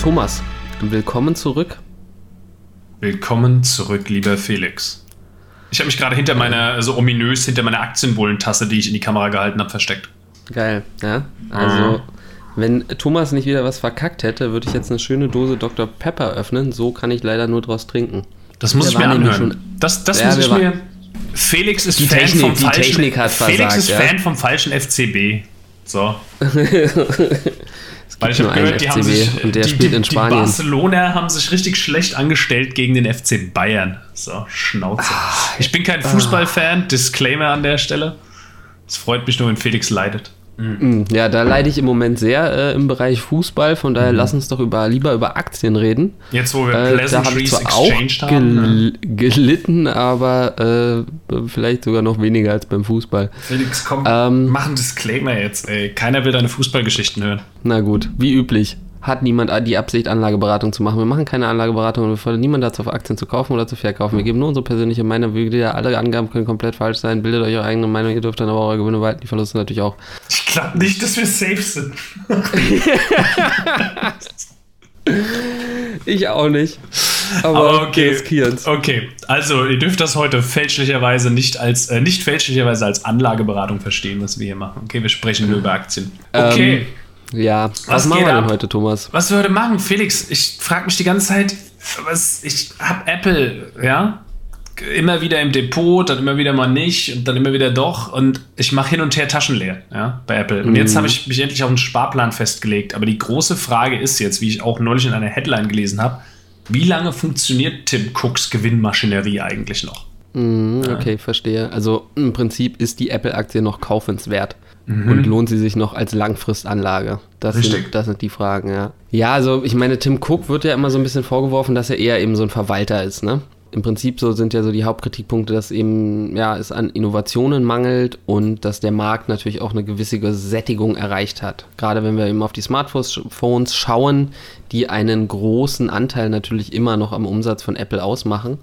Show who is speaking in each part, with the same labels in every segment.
Speaker 1: Thomas, willkommen zurück.
Speaker 2: Willkommen zurück, lieber Felix. Ich habe mich gerade hinter meiner, so ominös hinter meiner Aktienbullentasse, die ich in die Kamera gehalten habe, versteckt.
Speaker 1: Geil, ja. Also, wenn Thomas nicht wieder was verkackt hätte, würde ich jetzt eine schöne Dose Dr. Pepper öffnen. So kann ich leider nur draus trinken.
Speaker 2: Das muss
Speaker 1: Wir
Speaker 2: ich mir anhören.
Speaker 1: schon-
Speaker 2: das das
Speaker 1: Ja,
Speaker 2: muss ich mir. Felix ist
Speaker 1: Die
Speaker 2: Fan
Speaker 1: Technik-
Speaker 2: vom falschen. Felix
Speaker 1: versagt,
Speaker 2: ist
Speaker 1: ja.
Speaker 2: Fan vom falschen FCB. So. Weil ich habe gehört, die haben sich.
Speaker 1: und der
Speaker 2: die,
Speaker 1: spielt
Speaker 2: die,
Speaker 1: in
Speaker 2: Die
Speaker 1: Spanien.
Speaker 2: Barcelona haben sich richtig schlecht angestellt gegen den FC Bayern. So, Schnauze.
Speaker 1: Ah,
Speaker 2: ich bin kein Fußballfan, Disclaimer an der Stelle. Es freut mich nur, wenn Felix leidet.
Speaker 1: Mm, Ja, da leide ich im Moment sehr äh, im Bereich Fußball. Von daher lass uns doch über, lieber über Aktien reden.
Speaker 2: Jetzt, wo wir
Speaker 1: Äh, da habe ich
Speaker 2: Pleasantries
Speaker 1: zwar auch
Speaker 2: exchanged haben. ne?
Speaker 1: gel gelitten, aber äh, vielleicht sogar noch weniger als beim Fußball.
Speaker 2: Felix, komm,
Speaker 1: Ähm,
Speaker 2: mach einen Disclaimer jetzt, ey. Keiner will deine Fußballgeschichten hören.
Speaker 1: Na gut, wie üblich. Hat niemand die Absicht, Anlageberatung zu machen. Wir machen keine Anlageberatung und wir fordern niemand dazu, auf Aktien zu kaufen oder zu verkaufen. Wir geben nur unsere persönliche Meinung. Wie gesagt, alle Angaben können komplett falsch sein. Bildet euch eure eigene Meinung. Ihr dürft dann aber eure Gewinne behalten. Die Verluste natürlich auch.
Speaker 2: Ich glaube nicht, dass wir safe sind.
Speaker 1: Ich auch nicht. Aber,
Speaker 2: Aber okay.
Speaker 1: riskieren's.
Speaker 2: Okay, also ihr dürft das heute fälschlicherweise nicht als äh, nicht fälschlicherweise als Anlageberatung verstehen, was wir hier machen. Okay, wir sprechen nur über Aktien. Okay,
Speaker 1: Ja, was,
Speaker 2: Was
Speaker 1: machen wir denn
Speaker 2: ab?
Speaker 1: heute, Thomas?
Speaker 2: was wir heute machen, Felix? Ich frage mich die ganze Zeit, was ich habe Apple, ja, immer wieder im Depot, dann immer wieder mal nicht und dann immer wieder doch und ich mache hin und her Taschen leer, ja, bei Apple. Und jetzt habe ich mich endlich auf einen Sparplan festgelegt. Aber die große Frage ist jetzt, wie ich auch neulich in einer Headline gelesen habe, wie lange funktioniert Tim Cooks Gewinnmaschinerie eigentlich noch?
Speaker 1: Mhm, okay, verstehe. Also im Prinzip ist die Apple-Aktie noch kaufenswert und lohnt sie sich noch als Langfristanlage? Das
Speaker 2: Richtig.
Speaker 1: sind, das sind die Fragen, ja. Ja, also ich meine, Tim Cook wird ja immer so ein bisschen vorgeworfen, dass er eher eben so ein Verwalter ist, ne? Im Prinzip so sind ja so die Hauptkritikpunkte, dass eben ja es an Innovationen mangelt und dass der Markt natürlich auch eine gewisse Sättigung erreicht hat. Gerade wenn wir eben auf die Smartphones schauen, die einen großen Anteil natürlich immer noch am Umsatz von Apple ausmachen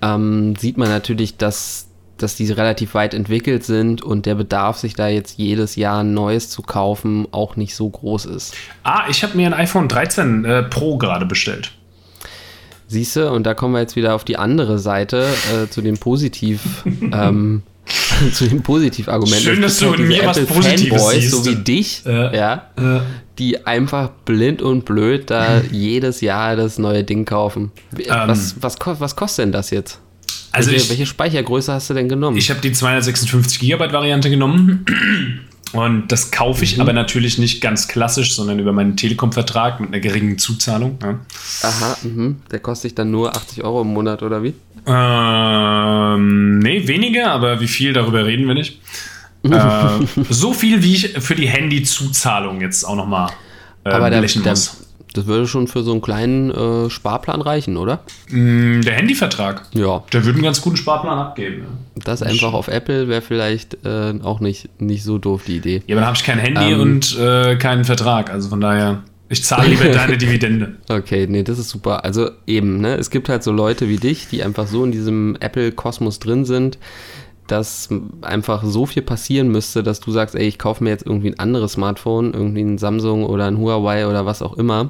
Speaker 1: ähm, sieht man natürlich, dass, dass die relativ weit entwickelt sind und der Bedarf, sich da jetzt jedes Jahr ein neues zu kaufen, auch nicht so groß ist.
Speaker 2: Ah, ich habe mir ein iPhone 13 äh, Pro gerade bestellt.
Speaker 1: Siehst du, und da kommen wir jetzt wieder auf die andere Seite, äh, zu den Positiv, ähm, zu den Positivargumenten.
Speaker 2: Schön, dass du in
Speaker 1: diese
Speaker 2: mir was
Speaker 1: Apple-Fanboys,
Speaker 2: Positives
Speaker 1: so
Speaker 2: siehst.
Speaker 1: wie dich,
Speaker 2: Äh,
Speaker 1: ja,
Speaker 2: äh.
Speaker 1: die einfach blind und blöd da jedes Jahr das neue Ding kaufen. Wie- was, was, was kostet denn das jetzt?
Speaker 2: Ähm. Also
Speaker 1: welche,
Speaker 2: ich-
Speaker 1: welche Speichergröße hast du denn genommen?
Speaker 2: Ich habe die 256 Gigabyte Variante genommen. Und das kaufe ich aber natürlich nicht ganz klassisch, sondern über meinen Telekom-Vertrag mit einer geringen Zuzahlung. Ja.
Speaker 1: Aha, mhm. der kostet dich dann nur 80 Euro im Monat oder wie?
Speaker 2: Ähm, nee, weniger, aber wie viel, darüber reden wir nicht. äh, so viel, wie ich für die Handy-Zuzahlung jetzt auch nochmal äh,
Speaker 1: Aber
Speaker 2: blechen
Speaker 1: der,
Speaker 2: muss.
Speaker 1: Das würde schon für so einen kleinen äh, Sparplan reichen, oder?
Speaker 2: Mm, Der Handyvertrag,
Speaker 1: Ja,
Speaker 2: der würde einen ganz guten Sparplan abgeben. Ja,
Speaker 1: das einfach auf Apple wäre vielleicht äh, auch nicht, nicht so doof die Idee.
Speaker 2: ja aber dann habe ich kein Handy
Speaker 1: Ähm.
Speaker 2: und äh, keinen Vertrag. Also von daher, ich zahle lieber deine Dividende.
Speaker 1: Okay, nee, das ist super. Also eben, ne, es gibt halt so Leute wie dich, die einfach so in diesem Apple-Kosmos drin sind, dass einfach so viel passieren müsste, dass du sagst, ey, ich kaufe mir jetzt irgendwie ein anderes Smartphone, irgendwie ein Samsung oder ein Huawei oder was auch immer,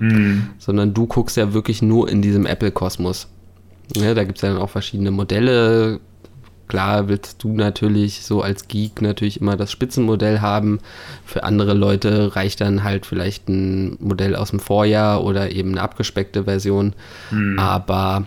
Speaker 1: sondern du guckst ja wirklich nur in diesem Apple-Kosmos. Ja, da gibt es ja dann auch verschiedene Modelle. Klar willst du natürlich so als Geek natürlich immer das Spitzenmodell haben. Für andere Leute reicht dann halt vielleicht ein Modell aus dem Vorjahr oder eben eine abgespeckte Version. Aber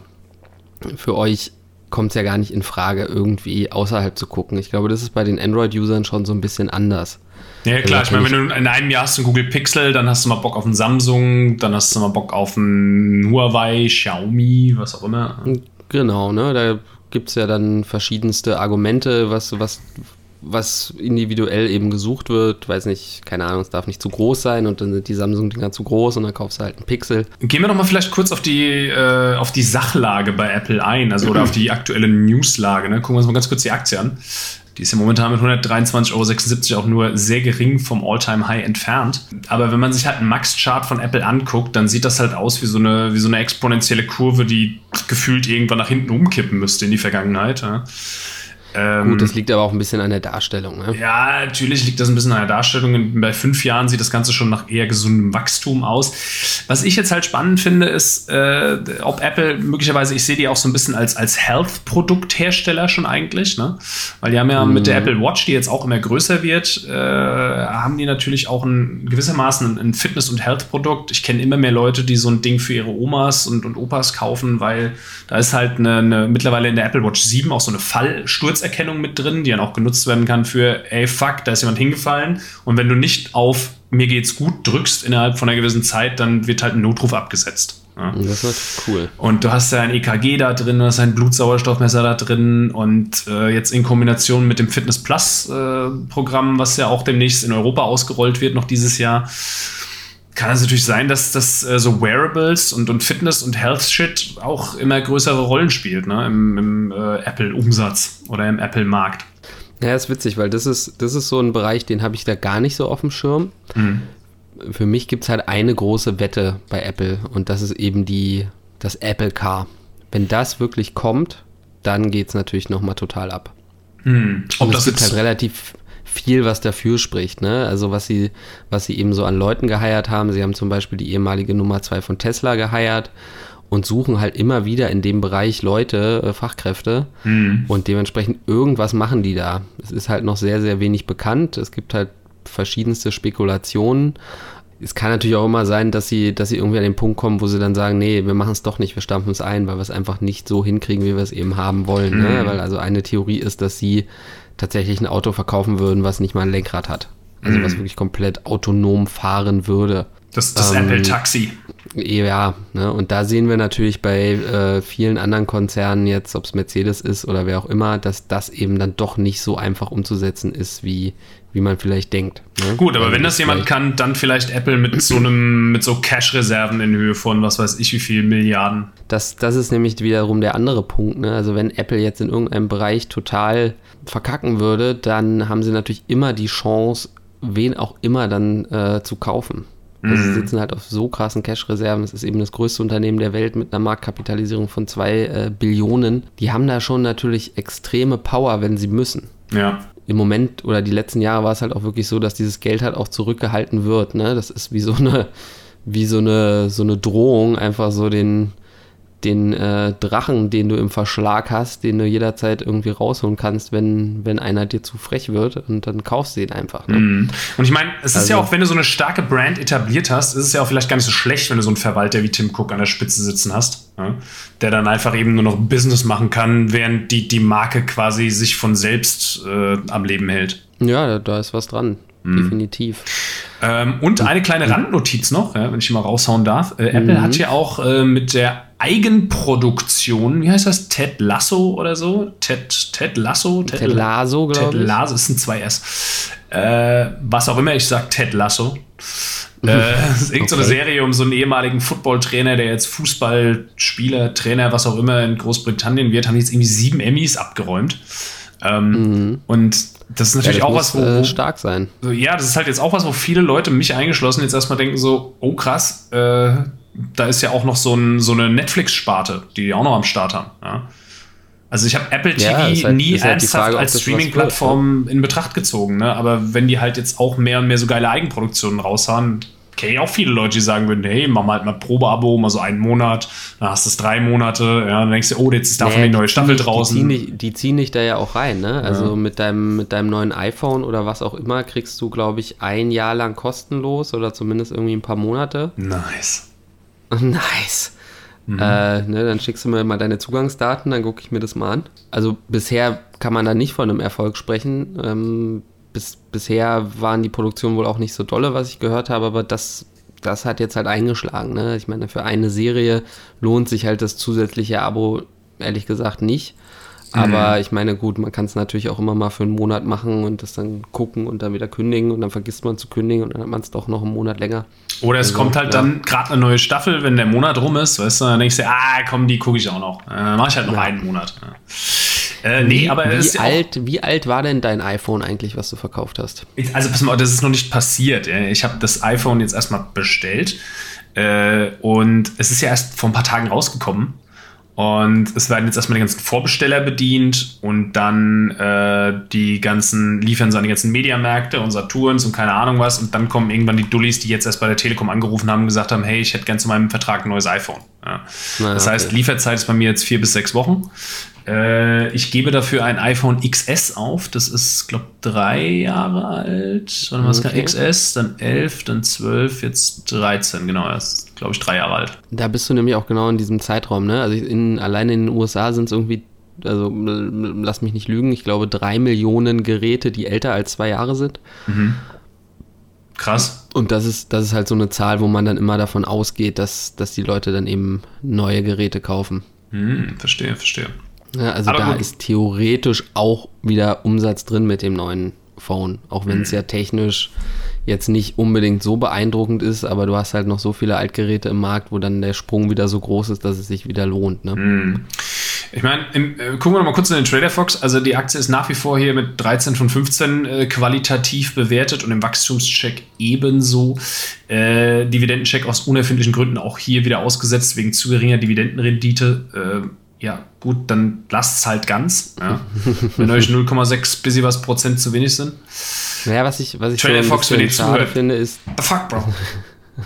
Speaker 1: für euch kommt es ja gar nicht in Frage, irgendwie außerhalb zu gucken. Ich glaube, das ist bei den Android-Usern schon so ein bisschen anders.
Speaker 2: Ja, klar, ich meine, wenn du in einem Jahr hast einen Google Pixel, dann hast du mal Bock auf einen Samsung, dann hast du mal Bock auf einen Huawei, Xiaomi, was auch immer.
Speaker 1: Genau, ne? Da gibt es ja dann verschiedenste Argumente, was, was, was individuell eben gesucht wird. Weiß nicht, keine Ahnung, es darf nicht zu groß sein und dann sind die Samsung-Dinger zu groß und dann kaufst du halt einen Pixel.
Speaker 2: Gehen wir doch mal vielleicht kurz auf die, äh, auf die Sachlage bei Apple ein, also oder auf die aktuelle Newslage. Ne? Gucken wir uns mal ganz kurz die Aktie an. Die ist ja momentan mit 123,76 Euro auch nur sehr gering vom All-Time-High entfernt. Aber wenn man sich halt einen Max-Chart von Apple anguckt, dann sieht das halt aus wie so, eine, wie so eine exponentielle Kurve, die gefühlt irgendwann nach hinten umkippen müsste in die Vergangenheit. Ja?
Speaker 1: Ähm, Gut, das liegt aber auch ein bisschen an der Darstellung. Ne?
Speaker 2: Ja, natürlich liegt das ein bisschen an der Darstellung. Bei fünf Jahren sieht das Ganze schon nach eher gesundem Wachstum aus. Was ich jetzt halt spannend finde, ist, äh, ob Apple möglicherweise, ich sehe die auch so ein bisschen als, als Health-Produkthersteller schon eigentlich, ne? Weil die haben ja mm. mit der mhm. Apple Watch, die jetzt auch immer größer wird, äh, haben die natürlich auch ein, gewissermaßen ein Fitness- und Health-Produkt. Ich kenne immer mehr Leute, die so ein Ding für ihre Omas und, und Opas kaufen, weil da ist halt eine, eine, mittlerweile in der Apple Watch 7 auch so eine Fallsturzerkennung mit drin, die dann auch genutzt werden kann für, ey, fuck, da ist jemand hingefallen. Und wenn du nicht auf mir geht's gut drückst innerhalb von einer gewissen Zeit, dann wird halt ein Notruf abgesetzt.
Speaker 1: Ja. Das ist cool.
Speaker 2: Und du hast ja ein EKG da drin, du hast ein Blutsauerstoffmesser da drin und äh, jetzt in Kombination mit dem Fitness Plus äh, Programm, was ja auch demnächst in Europa ausgerollt wird, noch dieses Jahr, kann es natürlich sein, dass das äh, so Wearables und, und Fitness und Health Shit auch immer größere Rollen spielt, ne? im, im äh, Apple-Umsatz oder im Apple-Markt.
Speaker 1: Ja, ist witzig, weil das ist, das ist so ein Bereich, den habe ich da gar nicht so auf dem Schirm. Mhm. Für mich gibt es halt eine große Wette bei Apple und das ist eben die, das Apple Car. Wenn das wirklich kommt, dann geht es natürlich nochmal total ab. Mhm. Ob und es gibt halt relativ viel, was dafür spricht. Ne? Also was sie, was sie eben so an Leuten geheiert haben. Sie haben zum Beispiel die ehemalige Nummer 2 von Tesla geheiert und suchen halt immer wieder in dem Bereich Leute, äh, Fachkräfte mhm. und dementsprechend irgendwas machen die da. Es ist halt noch sehr, sehr wenig bekannt. Es gibt halt verschiedenste Spekulationen. Es kann natürlich auch immer sein, dass sie, dass sie irgendwie an den Punkt kommen, wo sie dann sagen, nee, wir machen es doch nicht, wir stampfen es ein, weil wir es einfach nicht so hinkriegen, wie wir es eben haben wollen. Ne? Mhm. Ne? Weil also eine Theorie ist, dass sie tatsächlich ein Auto verkaufen würden, was nicht mal ein Lenkrad hat. Also mhm. was wirklich komplett autonom fahren würde.
Speaker 2: Das, das ähm, Apple Taxi.
Speaker 1: Ja, ne? und da sehen wir natürlich bei äh, vielen anderen Konzernen jetzt, ob es Mercedes ist oder wer auch immer, dass das eben dann doch nicht so einfach umzusetzen ist, wie, wie man vielleicht denkt.
Speaker 2: Ne? Gut, aber also wenn das jemand kann, dann vielleicht Apple mit so einem, mit so Cash-Reserven in Höhe von was weiß ich wie viel Milliarden.
Speaker 1: Das, das ist nämlich wiederum der andere Punkt. Ne? Also wenn Apple jetzt in irgendeinem Bereich total verkacken würde, dann haben sie natürlich immer die Chance, wen auch immer dann äh, zu kaufen. Also sie mhm. sitzen halt auf so krassen Cash-Reserven. Es ist eben das größte Unternehmen der Welt mit einer Marktkapitalisierung von zwei äh, Billionen. Die haben da schon natürlich extreme Power, wenn sie müssen.
Speaker 2: Ja
Speaker 1: im Moment oder die letzten Jahre war es halt auch wirklich so, dass dieses Geld halt auch zurückgehalten wird. Ne? Das ist wie so eine, wie so eine, so eine Drohung, einfach so den, den äh, Drachen, den du im Verschlag hast, den du jederzeit irgendwie rausholen kannst, wenn, wenn einer dir zu frech wird und dann kaufst du ihn einfach. Ne?
Speaker 2: Mm. Und ich meine, es also, ist ja auch, wenn du so eine starke Brand etabliert hast, ist es ja auch vielleicht gar nicht so schlecht, wenn du so einen Verwalter wie Tim Cook an der Spitze sitzen hast, ja? der dann einfach eben nur noch Business machen kann, während die, die Marke quasi sich von selbst äh, am Leben hält.
Speaker 1: Ja, da ist was dran. Mhm. Definitiv.
Speaker 2: Ähm, und eine kleine Randnotiz noch, ja, wenn ich die mal raushauen darf. Äh, Apple mhm. hat ja auch äh, mit der Eigenproduktion, wie heißt das? Ted Lasso oder so? Ted, Ted Lasso?
Speaker 1: Ted, Ted Lasso, glaube
Speaker 2: ich. Ted Lasso, ist ein 2S. Äh, was auch immer, ich sage Ted Lasso. Äh, das ist irgendeine okay. Serie um so einen ehemaligen Footballtrainer, der jetzt Fußballspieler, Trainer, was auch immer in Großbritannien wird, haben jetzt irgendwie sieben Emmys abgeräumt. Ähm, mhm. Und das ist natürlich ja, das auch was, wo,
Speaker 1: äh, stark sein.
Speaker 2: Ja, das ist halt jetzt auch was, wo viele Leute, mich eingeschlossen, jetzt erstmal denken so, oh krass, äh, da ist ja auch noch so, ein, so eine Netflix-Sparte, die die auch noch am Start haben. Ja. Also ich habe Apple TV ja, halt, nie halt ernsthaft Frage, als Streaming-Plattform ne? in Betracht gezogen, ne? aber wenn die halt jetzt auch mehr und mehr so geile Eigenproduktionen raushauen, kenne ich auch viele Leute, die sagen würden, hey, mach mal halt mal Probeabo, mal so einen Monat, dann hast du es drei Monate, ja, dann denkst du, oh, jetzt ist davon nee, die neue Staffel draußen.
Speaker 1: Die ziehen, dich, die ziehen dich da ja auch rein, ne? Also ja. mit, deinem, mit deinem neuen iPhone oder was auch immer kriegst du, glaube ich, ein Jahr lang kostenlos oder zumindest irgendwie ein paar Monate.
Speaker 2: Nice.
Speaker 1: Nice. Mhm. Äh, ne, dann schickst du mir mal deine Zugangsdaten, dann gucke ich mir das mal an. Also bisher kann man da nicht von einem Erfolg sprechen. Ähm, bis, bisher waren die Produktionen wohl auch nicht so dolle, was ich gehört habe, aber das, das hat jetzt halt eingeschlagen. Ne? Ich meine, für eine Serie lohnt sich halt das zusätzliche Abo ehrlich gesagt nicht. Aber mhm. ich meine, gut, man kann es natürlich auch immer mal für einen Monat machen und das dann gucken und dann wieder kündigen und dann vergisst man zu kündigen und dann hat man es doch noch einen Monat länger.
Speaker 2: Oder es also, kommt halt ja. dann gerade eine neue Staffel, wenn der Monat rum ist, weißt du, dann denkst du, ah, komm, die gucke ich auch noch. Äh, mache ich halt noch ja. einen Monat. Ja.
Speaker 1: Äh, nee, aber wie alt, wie alt war denn dein iPhone eigentlich, was du verkauft hast?
Speaker 2: Also pass mal, das ist noch nicht passiert. Ich habe das iPhone jetzt erstmal bestellt äh, und es ist ja erst vor ein paar Tagen rausgekommen. Und es werden jetzt erstmal die ganzen Vorbesteller bedient und dann äh, die ganzen, liefern so an die ganzen Mediamärkte und Saturns und keine Ahnung was. Und dann kommen irgendwann die Dullis, die jetzt erst bei der Telekom angerufen haben und gesagt haben, hey, ich hätte gern zu meinem Vertrag ein neues iPhone. Ja. Na, das heißt, Lieferzeit ist bei mir jetzt vier bis sechs Wochen. Äh, ich gebe dafür ein iPhone XS auf. Das ist, glaube ich, drei Jahre alt. Warte mal, okay. XS, dann 11, dann 12, jetzt 13. Genau, er ist, glaube ich, drei Jahre alt.
Speaker 1: Da bist du nämlich auch genau in diesem Zeitraum. Ne? Also in, allein in den USA sind es irgendwie also lass mich nicht lügen, ich glaube drei Millionen Geräte, die älter als zwei Jahre sind. Mhm.
Speaker 2: Krass.
Speaker 1: Und das ist, das ist halt so eine Zahl, wo man dann immer davon ausgeht, dass, dass die Leute dann eben neue Geräte kaufen.
Speaker 2: Mhm, verstehe, verstehe.
Speaker 1: Ja, also Aber da gut. ist theoretisch auch wieder Umsatz drin mit dem neuen Phone. Auch wenn es mhm. ja technisch jetzt nicht unbedingt so beeindruckend ist, aber du hast halt noch so viele Altgeräte im Markt, wo dann der Sprung wieder so groß ist, dass es sich wieder lohnt. Ne?
Speaker 2: Mhm. Ich meine, äh, gucken wir noch mal kurz in den Trader Fox. Also die Aktie ist nach wie vor hier mit 13 von 15 äh, qualitativ bewertet und im Wachstumscheck ebenso. Äh, Dividendencheck aus unerfindlichen Gründen auch hier wieder ausgesetzt wegen zu geringer Dividendenrendite. Äh, ja, gut, dann lasst es halt ganz. Ja. Wenn euch 0,6 bis was Prozent zu wenig sind.
Speaker 1: Naja, was ich, was ich
Speaker 2: Trader so Fox, wenn ihr zuhört.
Speaker 1: finde, ist.
Speaker 2: The fuck, Bro.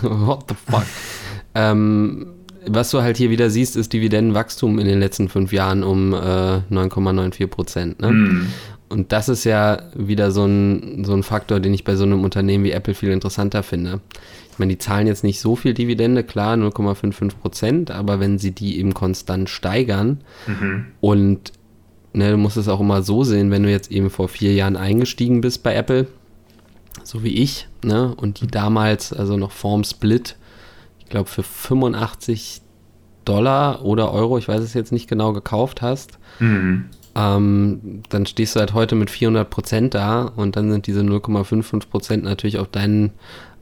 Speaker 1: What the fuck? ähm, was du halt hier wieder siehst, ist Dividendenwachstum in den letzten fünf Jahren um äh, 9,94 Prozent. Ne? Mm. Und das ist ja wieder so ein, so ein Faktor, den ich bei so einem Unternehmen wie Apple viel interessanter finde meine, die zahlen jetzt nicht so viel Dividende, klar, 0,55 Prozent, aber wenn sie die eben konstant steigern mhm. und ne, du musst es auch immer so sehen, wenn du jetzt eben vor vier Jahren eingestiegen bist bei Apple, so wie ich, ne, und die damals, also noch vorm Split, ich glaube für 85 Dollar oder Euro, ich weiß es jetzt nicht genau, gekauft hast, mhm. ähm, dann stehst du halt heute mit 400 Prozent da und dann sind diese 0,55 Prozent natürlich auf deinen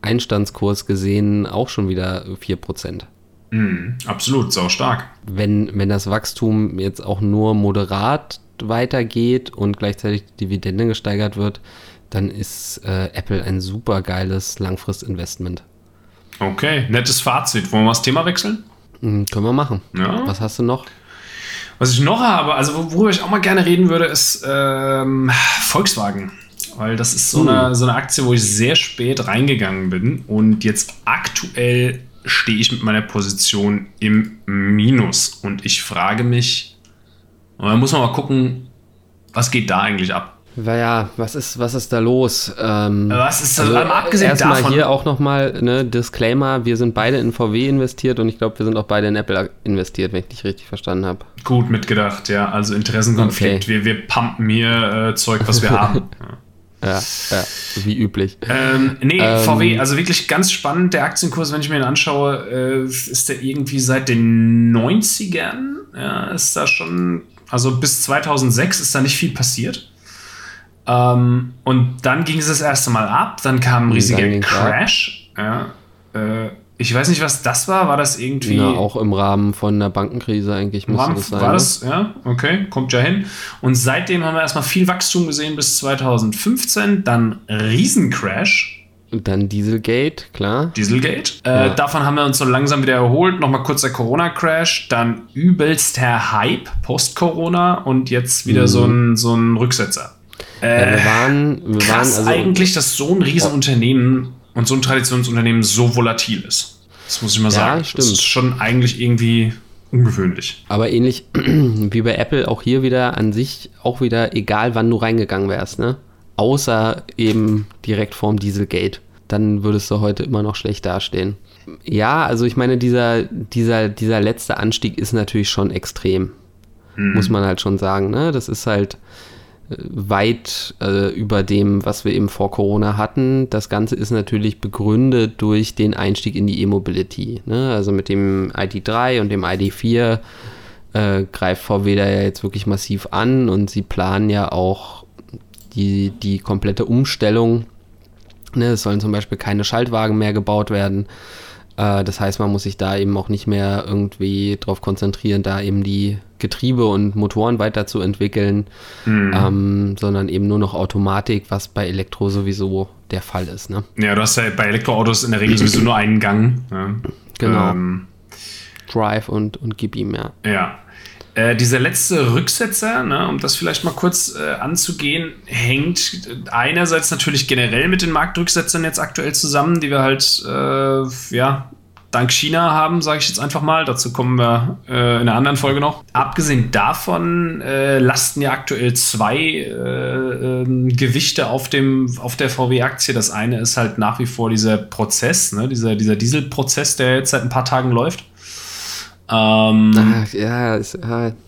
Speaker 1: Einstandskurs gesehen auch schon wieder 4%.
Speaker 2: Mm, absolut, sau stark.
Speaker 1: Wenn, wenn das Wachstum jetzt auch nur moderat weitergeht und gleichzeitig die Dividende gesteigert wird, dann ist äh, Apple ein super geiles Langfristinvestment.
Speaker 2: Okay, nettes Fazit. Wollen wir das Thema wechseln?
Speaker 1: Mhm, können wir machen.
Speaker 2: Ja.
Speaker 1: Was hast du noch?
Speaker 2: Was ich noch habe, also worüber ich auch mal gerne reden würde, ist ähm, Volkswagen weil das ist so, hm. eine, so eine Aktie, wo ich sehr spät reingegangen bin und jetzt aktuell stehe ich mit meiner Position im Minus und ich frage mich, da muss man mal gucken, was geht da eigentlich ab?
Speaker 1: Naja, was ist, was ist da los? Ähm,
Speaker 2: was ist da also, abgesehen
Speaker 1: erstmal davon? hier auch nochmal ne Disclaimer, wir sind beide in VW investiert und ich glaube, wir sind auch beide in Apple investiert, wenn ich dich richtig verstanden habe.
Speaker 2: Gut mitgedacht, ja. Also Interessenkonflikt. Okay. Wir, wir pumpen hier äh, Zeug, was wir haben. Ja.
Speaker 1: Ja, wie üblich.
Speaker 2: Ähm, nee, ähm, VW, also wirklich ganz spannend. Der Aktienkurs, wenn ich mir den anschaue, äh, ist der irgendwie seit den 90ern. Ja, ist da schon, also bis 2006 ist da nicht viel passiert. Ähm, und dann ging es das erste Mal ab, dann kam ein riesiger Crash. Ja, äh, ich weiß nicht, was das war. War das irgendwie. Ja,
Speaker 1: auch im Rahmen von einer Bankenkrise eigentlich
Speaker 2: musste das sein. War das, ne? ja, okay, kommt ja hin. Und seitdem haben wir erstmal viel Wachstum gesehen bis 2015, dann Riesencrash.
Speaker 1: Und dann Dieselgate, klar.
Speaker 2: Dieselgate. Äh, ja. Davon haben wir uns so langsam wieder erholt. Nochmal kurzer Corona-Crash, dann übelster Hype post-Corona und jetzt wieder mhm. so, ein, so ein Rücksetzer.
Speaker 1: Äh, wir waren, wir
Speaker 2: krass waren also, eigentlich, dass so ein Riesenunternehmen und so ein Traditionsunternehmen so volatil ist. Das muss ich mal sagen. Ja,
Speaker 1: stimmt. Das
Speaker 2: ist schon eigentlich irgendwie ungewöhnlich.
Speaker 1: Aber ähnlich wie bei Apple auch hier wieder an sich auch wieder egal, wann du reingegangen wärst, ne? Außer eben direkt vorm Dieselgate. Dann würdest du heute immer noch schlecht dastehen. Ja, also ich meine, dieser, dieser, dieser letzte Anstieg ist natürlich schon extrem. Mhm. Muss man halt schon sagen, ne? Das ist halt weit äh, über dem, was wir eben vor Corona hatten. Das Ganze ist natürlich begründet durch den Einstieg in die E-Mobility. Ne? Also mit dem ID3 und dem ID4 äh, greift VW da ja jetzt wirklich massiv an und sie planen ja auch die, die komplette Umstellung. Ne? Es sollen zum Beispiel keine Schaltwagen mehr gebaut werden. Äh, das heißt, man muss sich da eben auch nicht mehr irgendwie darauf konzentrieren, da eben die Getriebe und Motoren weiterzuentwickeln, mhm. ähm, sondern eben nur noch Automatik, was bei Elektro sowieso der Fall ist. Ne?
Speaker 2: Ja, du hast ja bei Elektroautos in der Regel sowieso nur einen Gang. Ja.
Speaker 1: Genau. Ähm, Drive und, und gib ihm, ja.
Speaker 2: Ja. Äh, dieser letzte Rücksetzer, ne, um das vielleicht mal kurz äh, anzugehen, hängt einerseits natürlich generell mit den Marktrücksetzern jetzt aktuell zusammen, die wir halt äh, ja dank China haben, sage ich jetzt einfach mal. Dazu kommen wir äh, in einer anderen Folge noch. Abgesehen davon äh, lasten ja aktuell zwei äh, ähm, Gewichte auf, dem, auf der VW-Aktie. Das eine ist halt nach wie vor dieser Prozess, ne? dieser, dieser Dieselprozess, der jetzt seit ein paar Tagen läuft.
Speaker 1: Ähm, Ach, ja, ist,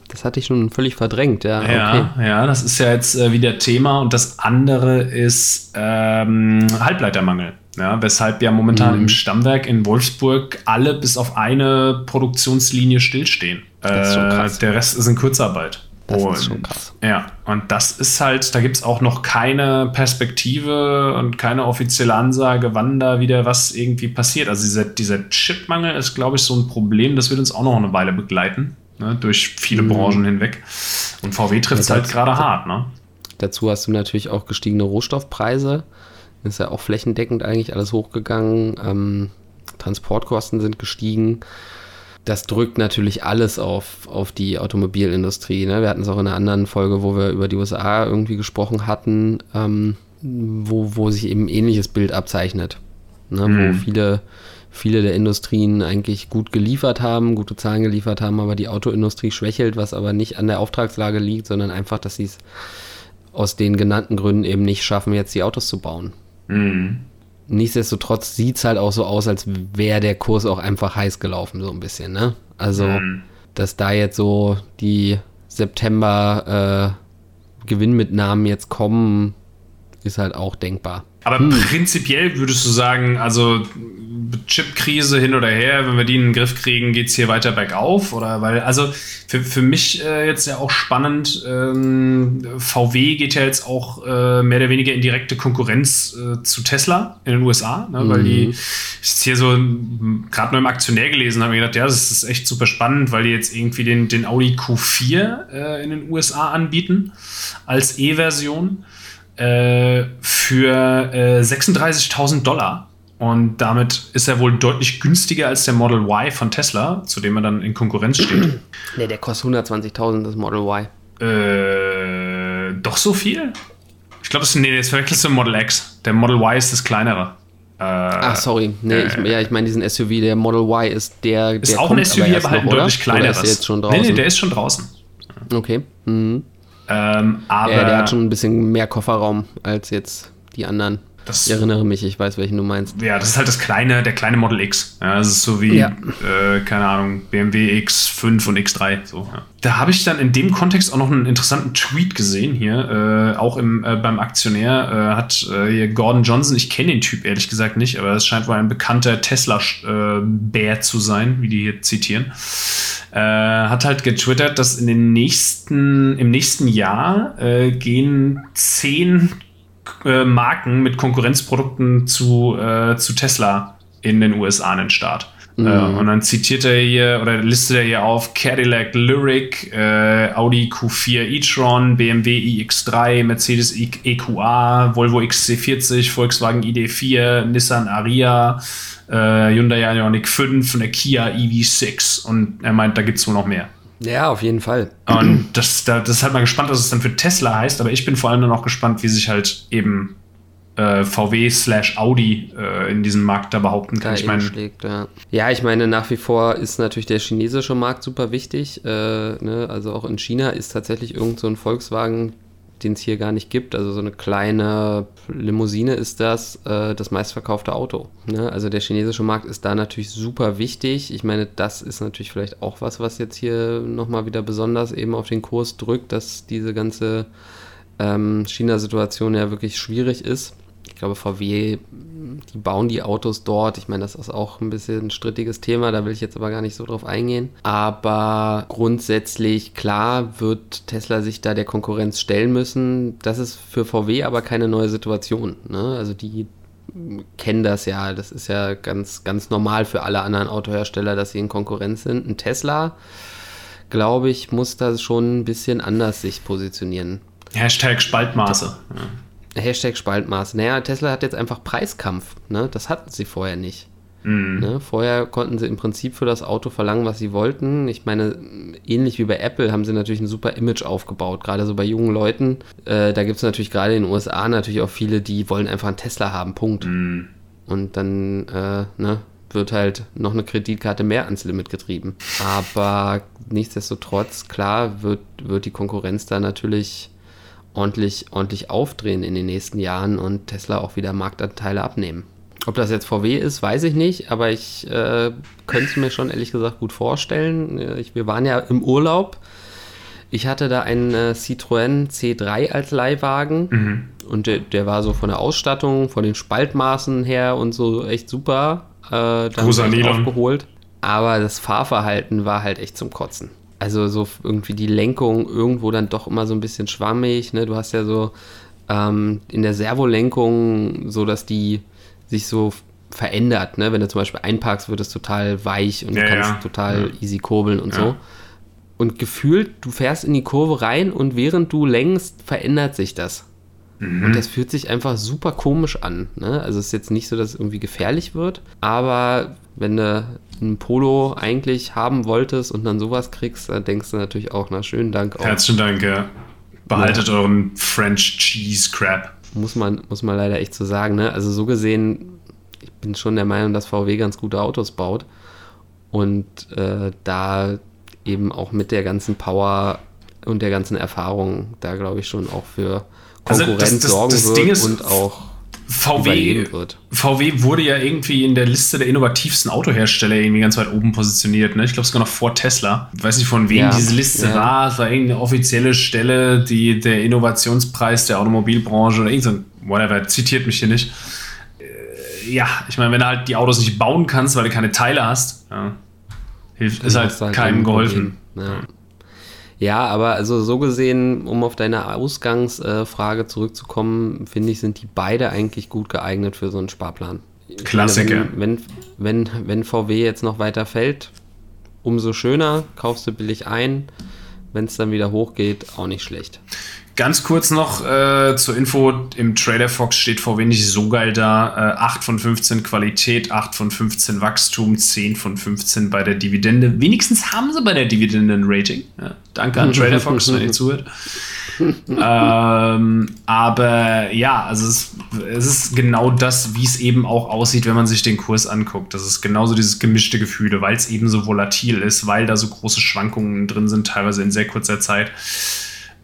Speaker 1: das hatte ich schon völlig verdrängt, ja.
Speaker 2: Ja, okay. ja das ist ja jetzt äh, wieder Thema. Und das andere ist ähm, Halbleitermangel. Ja, weshalb ja momentan mhm. im Stammwerk in Wolfsburg alle bis auf eine Produktionslinie stillstehen. Äh, der Rest ist in Kurzarbeit. Das und, ist schon krass. Ja, und das ist halt, da gibt es auch noch keine Perspektive und keine offizielle Ansage, wann da wieder was irgendwie passiert. Also dieser, dieser Chipmangel ist, glaube ich, so ein Problem, das wird uns auch noch eine Weile begleiten, ne, durch viele mhm. Branchen hinweg. Und VW trifft es halt gerade hart. Ne?
Speaker 1: Dazu hast du natürlich auch gestiegene Rohstoffpreise. Ist ja auch flächendeckend eigentlich alles hochgegangen. Ähm, Transportkosten sind gestiegen. Das drückt natürlich alles auf, auf die Automobilindustrie. Ne? Wir hatten es auch in einer anderen Folge, wo wir über die USA irgendwie gesprochen hatten, ähm, wo, wo sich eben ein ähnliches Bild abzeichnet. Ne? Mhm. Wo viele, viele der Industrien eigentlich gut geliefert haben, gute Zahlen geliefert haben, aber die Autoindustrie schwächelt, was aber nicht an der Auftragslage liegt, sondern einfach, dass sie es aus den genannten Gründen eben nicht schaffen, jetzt die Autos zu bauen. Mhm. Nichtsdestotrotz sieht es halt auch so aus, als wäre der Kurs auch einfach heiß gelaufen, so ein bisschen, ne? Also, mhm. dass da jetzt so die September äh, Gewinnmitnahmen jetzt kommen, ist halt auch denkbar.
Speaker 2: Aber hm. prinzipiell würdest du sagen, also Chip-Krise hin oder her, wenn wir die in den Griff kriegen, geht es hier weiter bergauf? Oder weil, also für, für mich äh, jetzt ja auch spannend, ähm, VW geht ja jetzt auch äh, mehr oder weniger in direkte Konkurrenz äh, zu Tesla in den USA, ne, mhm. weil die, ich jetzt hier so gerade nur im Aktionär gelesen, habe mir gedacht, ja, das ist echt super spannend, weil die jetzt irgendwie den, den Audi Q4 äh, in den USA anbieten als E-Version äh, für äh, 36.000 Dollar. Und damit ist er wohl deutlich günstiger als der Model Y von Tesla, zu dem er dann in Konkurrenz steht.
Speaker 1: Nee, der kostet 120.000, das Model Y.
Speaker 2: Äh, doch so viel? Ich glaube, nee, das verwechselst du Model X. Der Model Y ist das kleinere.
Speaker 1: Äh, Ach, sorry. Nee, äh, ich, ja, ich meine diesen SUV, der Model Y ist der.
Speaker 2: Ist der auch ein SUV, aber, halt ein deutlich kleineres. Oder ist der
Speaker 1: jetzt schon draußen? Nee,
Speaker 2: nee, der ist schon draußen.
Speaker 1: Okay. Mhm.
Speaker 2: Ähm, aber
Speaker 1: ja, der hat schon ein bisschen mehr Kofferraum als jetzt die anderen. Das, ich erinnere mich, ich weiß, welchen du meinst.
Speaker 2: Ja, das ist halt das kleine, der kleine Model X. Ja, das ist so wie, ja. äh, keine Ahnung, BMW X5 und X3. So, ja. Da habe ich dann in dem Kontext auch noch einen interessanten Tweet gesehen hier, äh, auch im, äh, beim Aktionär äh, hat äh, hier Gordon Johnson, ich kenne den Typ ehrlich gesagt nicht, aber es scheint wohl ein bekannter Tesla-Bär äh, zu sein, wie die hier zitieren. hat halt getwittert, dass in den nächsten, im nächsten Jahr gehen zehn äh, Marken mit Konkurrenzprodukten zu, äh, zu Tesla in den USA an den Start. Mhm. Äh, und dann zitiert er hier oder listet er hier auf Cadillac Lyric, äh, Audi Q4 e-tron, BMW iX3, Mercedes EQA, Volvo XC40, Volkswagen ID4, Nissan Aria, äh, Hyundai Ioniq 5 und der Kia EV6. Und er meint, da gibt es wohl noch mehr.
Speaker 1: Ja, auf jeden Fall.
Speaker 2: Und das, das ist halt mal gespannt, was es dann für Tesla heißt, aber ich bin vor allem dann auch gespannt, wie sich halt eben äh, VW slash Audi äh, in diesem Markt da behaupten kann.
Speaker 1: Da ich meine, ja. ja. ich meine, nach wie vor ist natürlich der chinesische Markt super wichtig. Äh, ne? Also auch in China ist tatsächlich irgend so ein Volkswagen den es hier gar nicht gibt. Also so eine kleine Limousine ist das äh, das meistverkaufte Auto. Ne? Also der chinesische Markt ist da natürlich super wichtig. Ich meine, das ist natürlich vielleicht auch was, was jetzt hier nochmal wieder besonders eben auf den Kurs drückt, dass diese ganze ähm, China-Situation ja wirklich schwierig ist ich glaube, VW, die bauen die Autos dort. Ich meine, das ist auch ein bisschen ein strittiges Thema, da will ich jetzt aber gar nicht so drauf eingehen. Aber grundsätzlich, klar, wird Tesla sich da der Konkurrenz stellen müssen. Das ist für VW aber keine neue Situation. Ne? Also die kennen das ja. Das ist ja ganz, ganz normal für alle anderen Autohersteller, dass sie in Konkurrenz sind. Ein Tesla, glaube ich, muss da schon ein bisschen anders sich positionieren.
Speaker 2: Hashtag Spaltmaße. Ja.
Speaker 1: Hashtag Spaltmaß. Naja, Tesla hat jetzt einfach Preiskampf. Ne? Das hatten sie vorher nicht. Mhm. Ne? Vorher konnten sie im Prinzip für das Auto verlangen, was sie wollten. Ich meine, ähnlich wie bei Apple haben sie natürlich ein super Image aufgebaut, gerade so bei jungen Leuten. Äh, da gibt es natürlich gerade in den USA natürlich auch viele, die wollen einfach einen Tesla haben, Punkt. Mhm. Und dann äh, ne, wird halt noch eine Kreditkarte mehr ans Limit getrieben. Aber nichtsdestotrotz, klar, wird, wird die Konkurrenz da natürlich ordentlich, ordentlich aufdrehen in den nächsten Jahren und Tesla auch wieder Marktanteile abnehmen. Ob das jetzt VW ist, weiß ich nicht, aber ich äh, könnte es mir schon ehrlich gesagt gut vorstellen. Äh, ich, wir waren ja im Urlaub. Ich hatte da einen äh, Citroën C3 als Leihwagen mhm. und der, der, war so von der Ausstattung, von den Spaltmaßen her und so echt super. Äh, dann aufgeholt. Aber das Fahrverhalten war halt echt zum Kotzen. Also so irgendwie die Lenkung irgendwo dann doch immer so ein bisschen schwammig. Ne? Du hast ja so ähm, in der Servolenkung so, dass die sich so verändert. Ne? Wenn du zum Beispiel einparkst, wird es total weich und ja, du kannst ja. total ja. easy kurbeln und so. Und gefühlt, du fährst in die Kurve rein und während du lenkst, verändert sich das. Mhm. Und das fühlt sich einfach super komisch an. Ne? Also es ist jetzt nicht so, dass es irgendwie gefährlich wird, aber wenn du ein Polo eigentlich haben wolltest und dann sowas kriegst, dann denkst du natürlich auch, na schönen Dank. Auch.
Speaker 2: Herzlichen Dank, ja. Behaltet ja. euren French Cheese Crab.
Speaker 1: Muss man, muss man leider echt so sagen. Ne? Also so gesehen, ich bin schon der Meinung, dass VW ganz gute Autos baut und äh, da eben auch mit der ganzen Power und der ganzen Erfahrung da glaube ich schon auch für Konkurrenz also das, das, sorgen das wird und auch
Speaker 2: VW, VW wurde ja irgendwie in der Liste der innovativsten Autohersteller irgendwie ganz weit oben positioniert. Ne? Ich glaube sogar noch vor Tesla. Ich weiß nicht, von wem ja, diese Liste ja. war. Es war irgendeine offizielle Stelle, die der Innovationspreis der Automobilbranche oder irgend so whatever, zitiert mich hier nicht. Äh, ja, ich meine, wenn du halt die Autos nicht bauen kannst, weil du keine Teile hast, ja, hilft, ist halt, halt keinem geholfen. Ja.
Speaker 1: Ja, aber also so gesehen, um auf deine Ausgangsfrage zurückzukommen, finde ich, sind die beide eigentlich gut geeignet für so einen Sparplan.
Speaker 2: Klassiker.
Speaker 1: Wenn, wenn, wenn, wenn VW jetzt noch weiter fällt, umso schöner, kaufst du billig ein. Wenn es dann wieder hochgeht, auch nicht schlecht.
Speaker 2: Ganz kurz noch äh, zur Info: Im Trader Fox steht VW nicht so geil da. Äh, 8 von 15 Qualität, 8 von 15 Wachstum, 10 von 15 bei der Dividende. Wenigstens haben sie bei der Dividende ein Rating. Ja, danke an Trader Fox, wenn ihr zuhört. ähm, aber ja, also es, es, ist genau das, wie es eben auch aussieht, wenn man sich den Kurs anguckt. Das ist genauso dieses gemischte Gefühle, weil es eben so volatil ist, weil da so große Schwankungen drin sind, teilweise in sehr kurzer Zeit.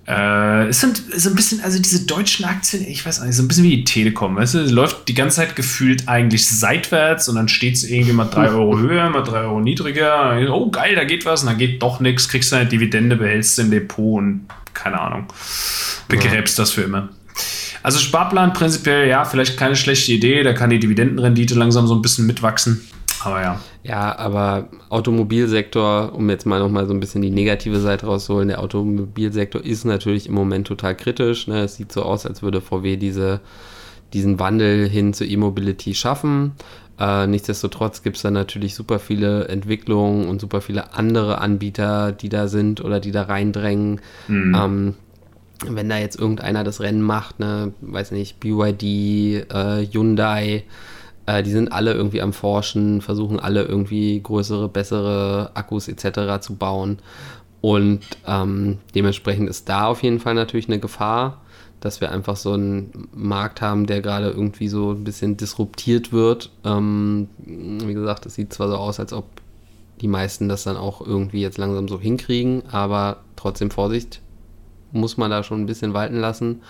Speaker 2: Äh, es sind so ein bisschen, also diese deutschen Aktien, ich weiß nicht, so ein bisschen wie die Telekom, weißt du, läuft die ganze Zeit gefühlt eigentlich seitwärts und dann steht es irgendwie mal 3 Euro höher, mal 3 Euro niedriger. Oh, geil, da geht was und dann geht doch nichts, kriegst du eine Dividende, behältst du im Depot und keine Ahnung, begräbst ja. das für immer. Also Sparplan prinzipiell, ja, vielleicht keine schlechte Idee, da kann die Dividendenrendite langsam so ein bisschen mitwachsen. Aber ja.
Speaker 1: Ja, aber Automobilsektor, um jetzt mal nochmal so ein bisschen die negative Seite rauszuholen, der Automobilsektor ist natürlich im Moment total kritisch. Ne? Es sieht so aus, als würde VW diese, diesen Wandel hin zur E-Mobility schaffen. Äh, nichtsdestotrotz gibt es da natürlich super viele Entwicklungen und super viele andere Anbieter, die da sind oder die da reindrängen. Mhm. Ähm, wenn da jetzt irgendeiner das Rennen macht, ne, weiß nicht, BYD, äh, Hyundai, äh, die sind alle irgendwie am Forschen, versuchen alle irgendwie größere, bessere Akkus etc. zu bauen. Und ähm, dementsprechend ist da auf jeden Fall natürlich eine Gefahr, dass wir einfach so einen Markt haben, der gerade irgendwie so ein bisschen disruptiert wird. Ähm, wie gesagt, es sieht zwar so aus, als ob die meisten das dann auch irgendwie jetzt langsam so hinkriegen, aber trotzdem Vorsicht muss man da schon ein bisschen walten lassen.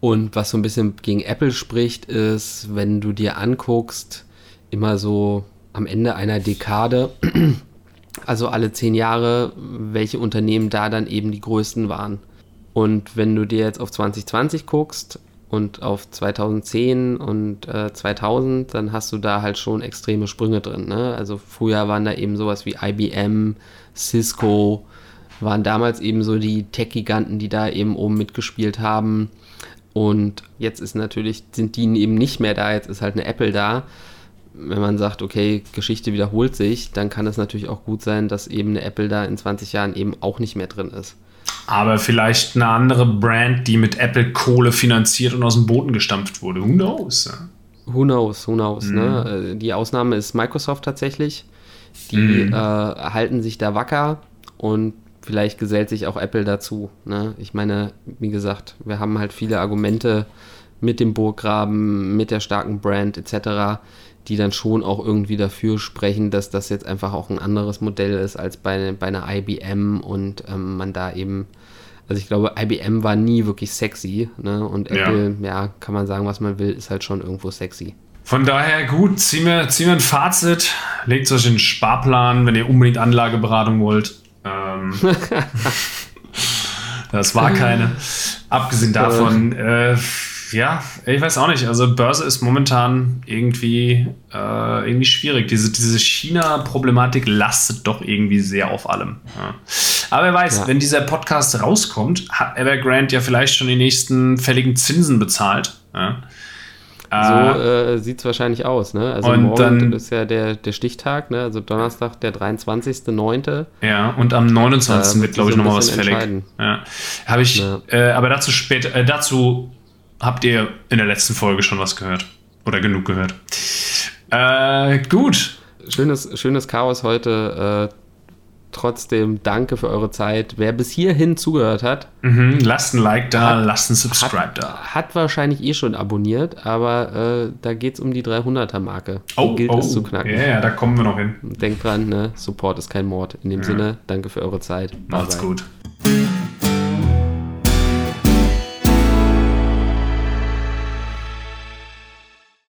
Speaker 1: Und was so ein bisschen gegen Apple spricht, ist, wenn du dir anguckst, immer so am Ende einer Dekade, also alle zehn Jahre, welche Unternehmen da dann eben die größten waren. Und wenn du dir jetzt auf 2020 guckst und auf 2010 und äh, 2000, dann hast du da halt schon extreme Sprünge drin. Ne? Also früher waren da eben sowas wie IBM, Cisco, waren damals eben so die Tech-Giganten, die da eben oben mitgespielt haben. Und jetzt ist natürlich, sind die eben nicht mehr da, jetzt ist halt eine Apple da. Wenn man sagt, okay, Geschichte wiederholt sich, dann kann es natürlich auch gut sein, dass eben eine Apple da in 20 Jahren eben auch nicht mehr drin ist.
Speaker 2: Aber vielleicht eine andere Brand, die mit Apple Kohle finanziert und aus dem Boden gestampft wurde. Who knows?
Speaker 1: Who knows, who knows.
Speaker 2: Mhm.
Speaker 1: Ne? Die Ausnahme ist Microsoft tatsächlich. Die
Speaker 2: Mhm.
Speaker 1: äh, halten sich da wacker und vielleicht gesellt sich auch Apple dazu. Ne? Ich meine, wie gesagt, wir haben halt viele Argumente mit dem Burggraben, mit der starken Brand etc., die dann schon auch irgendwie dafür sprechen, dass das jetzt einfach auch ein anderes Modell ist als bei, bei einer IBM und ähm, man da eben, also ich glaube, IBM war nie wirklich sexy ne? und
Speaker 2: Ja.
Speaker 1: Apple, ja, kann man sagen, was man will, ist halt schon irgendwo sexy.
Speaker 2: Von daher gut, ziehen wir, ziehen wir ein Fazit, legt euch einen Sparplan, wenn ihr unbedingt Anlageberatung wollt. Ähm, das war keine. Abgesehen davon, äh, ja, ich weiß auch nicht. Also Börse ist momentan irgendwie, äh, irgendwie schwierig. Diese, diese China-Problematik lastet doch irgendwie sehr auf allem. Ja. Aber wer weiß,
Speaker 1: Ja.
Speaker 2: wenn dieser Podcast rauskommt, hat Evergrande ja vielleicht schon die nächsten fälligen Zinsen bezahlt. Ja.
Speaker 1: So
Speaker 2: Äh,
Speaker 1: äh, sieht es wahrscheinlich aus, ne? Also
Speaker 2: und
Speaker 1: morgen
Speaker 2: dann-
Speaker 1: ist ja der, der Stichtag, ne? Also Donnerstag, der 23.09.
Speaker 2: Ja, und am 29.
Speaker 1: Äh,
Speaker 2: wird, glaube ich, nochmal was fällig. Ja. Habe ich,
Speaker 1: Ja.
Speaker 2: äh, aber dazu später, äh, dazu habt ihr in der letzten Folge schon was gehört. Oder genug gehört. Äh, gut.
Speaker 1: Schönes, schönes Chaos heute. Trotzdem danke für eure Zeit. Wer bis hierhin zugehört hat,
Speaker 2: Mhm. Lasst ein Like da, lasst ein Subscribe da.
Speaker 1: hat wahrscheinlich eh schon abonniert, aber äh, da geht es um die 300er-Marke. Die
Speaker 2: Oh,
Speaker 1: gilt
Speaker 2: oh,
Speaker 1: es zu knacken.
Speaker 2: Ja, ja, da kommen wir noch hin.
Speaker 1: Denkt dran, ne? Support ist kein Mord. In dem Sinne, danke für eure Zeit.
Speaker 2: Macht's gut.